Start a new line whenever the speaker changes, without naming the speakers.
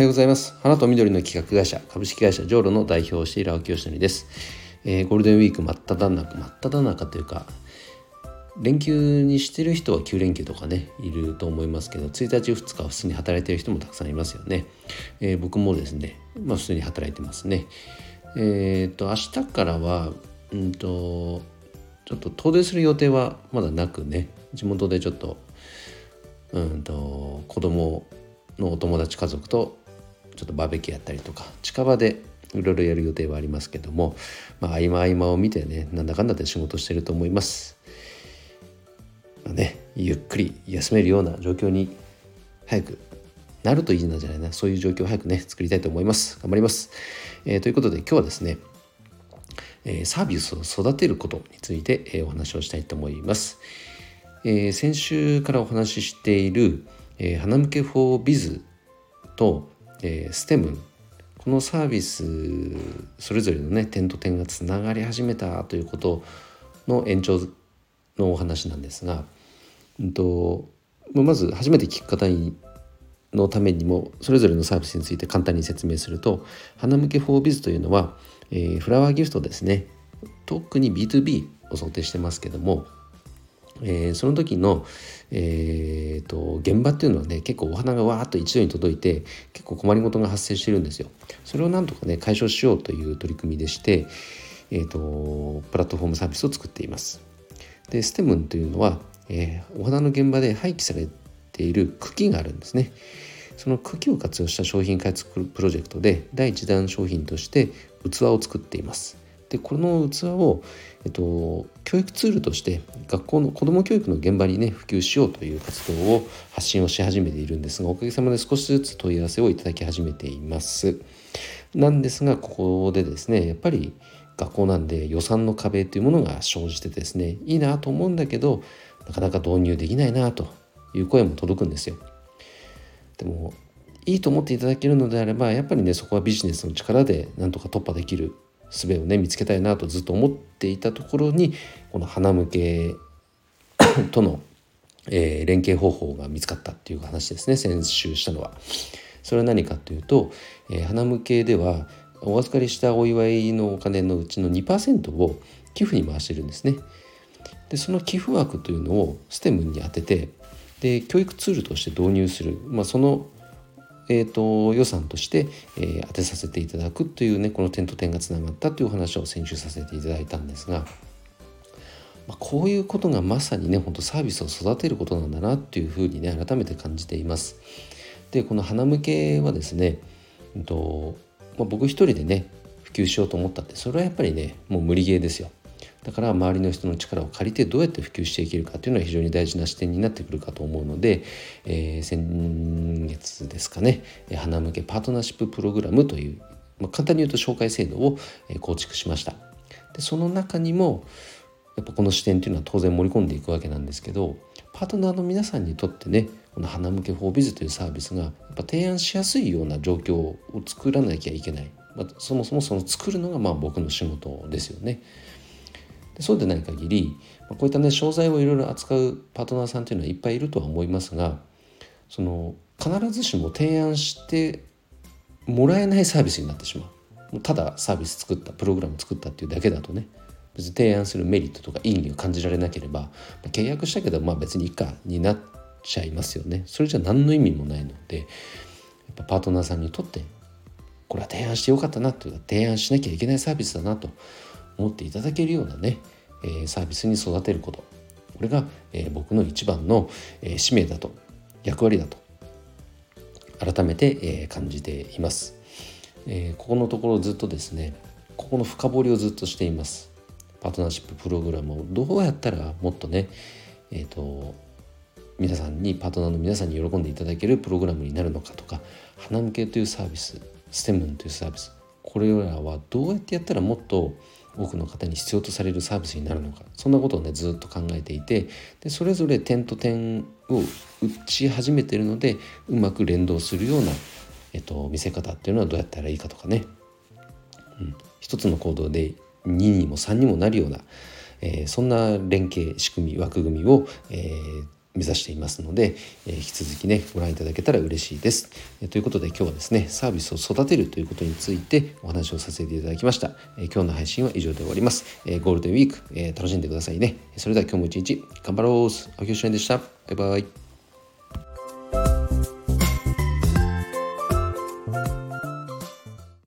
はようございます。花と緑の企画会社株式会社ジョーロの代表をしている青木よしのりです、えー、ゴールデンウィーク真っ只中真っ只中というか連休にしてる人は9連休とかねいると思いますけど1日2日は普通に働いてる人もたくさんいますよね、えー、僕もですねまあ普通に働いてますね。えっ、ー、と明日からはうんとちょっと遠出する予定はまだなくね地元でちょっとうんと子供のお友達家族とちょっとバーベキューやったりとか近場でいろいろやる予定はありますけども、まあ、合間合間を見てねなんだかんだで仕事してると思います。まあ、ねゆっくり休めるような状況に早くなるといいんじゃないな。そういう状況を早くね作りたいと思います。頑張ります、えー、ということで今日はですね、え、サービスを育てることについて、え、お話をしたいと思います、え先週からお話ししている、え花向け for biz と、え STEM このサービスそれぞれのね点と点がつながり始めたということの延長のお話なんですが、うんと、まず初めて聞く方のためにもそれぞれのサービスについて簡単に説明すると花向け 4biz というのは、えー、フラワーギフトですね。特に B2B を想定してますけども、えー、その時の、えーと、現場っていうのはね結構お花がわーっと一度に届いて結構困りごとが発生してるんですよ。それをなんとかね解消しようという取り組みでして、えーと、プラットフォームサービスを作っています。でステムンというのは、えー、お花の現場で廃棄されている茎があるんですね。その茎を活用した商品開発プロジェクトで第1弾商品として器を作っています。でこの器を、えっと、教育ツールとして学校の子ども教育の現場にね普及しようという活動を発信をし始めているんですがおかげさまで少しずつ問い合わせをいただき始めています。なんですがここでですねやっぱり学校なんで予算の壁というものが生じてですねいいなと思うんだけどなかなか導入できないなという声も届くんですよ。でもいいと思っていただけるのであればやっぱりねそこはビジネスの力でなんとか突破できる術をね見つけたいなとずっと思っていたところにこの花向けとの、えー、連携方法が見つかったっていう話ですね先週したのは。それは何かというと、えー、花向けではお預かりしたお祝いのお金のうちの2%を寄付に回してるんですね。でその寄付枠というのをステムに当ててで教育ツールとして導入する、まあ、その、えーと、予算として、えー、当てさせていただくというねこの点と点がつながったという話を先週させていただいたんですが、まあ、こういうことがまさにね本当サービスを育てることなんだなっていうふうにね改めて感じています。でこの花向けはですね、えーとまあ、僕一人でね普及しようと思ったってそれはやっぱりねもう無理ゲーですよ。だから周りの人の力を借りてどうやって普及していけるかというのは非常に大事な視点になってくるかと思うので、えー、先月ですかね花向けパートナーシッププログラムという、まあ、簡単に言うと紹介制度を構築しました。でその中にもやっぱこの視点というのは当然盛り込んでいくわけなんですけどパートナーの皆さんにとってねこの花向けフォービズというサービスがやっぱ提案しやすいような状況を作らなきゃいけない、まあ、そもそもその作るのがまあ僕の仕事ですよね。そうでない限りこういったね商材をいろいろ扱うパートナーさんというのはいっぱいいるとは思いますがその必ずしも提案してもらえないサービスになってしまう。ただサービス作ったプログラム作ったっていうだけだとね別に提案するメリットとか意義を感じられなければ契約したけどまあ別にいいかになっちゃいますよね。それじゃ何の意味もないのでやっぱパートナーさんにとってこれは提案してよかったなというか提案しなきゃいけないサービスだなと思っていただけるようなね、えー、サービスに育てること。これが、えー、僕の一番の、えー、使命だと役割だと改めて、えー、感じています、えー、ここのところずっとですねここの深掘りをずっとしています。パートナーシッププログラムをどうやったらもっとねえっ、ー、と皆さんにパートナーの皆さんに喜んでいただけるプログラムになるのかとか花向けというサービスステムンというサービスこれらはどうやってやったらもっと多くの方に必要とされるサービスになるのか。そんなことをねずっと考えていてでそれぞれ点と点を打ち始めてるのでうまく連動するような、えっと、見せ方っていうのはどうやったらいいかとかね、うん、一つの行動で2にも3にもなるような、えー、そんな連携仕組み枠組みを、えー、目指していますので、えー、引き続きねご覧いただけたら嬉しいです、えー、ということで今日はですねサービスを育てるということについてお話をさせていただきました、えー、今日の配信は以上で終わります、えゴールデンウィーク、え楽しんでくださいね。それでは今日も一日頑張ろう。青木よしでした。バイバイ。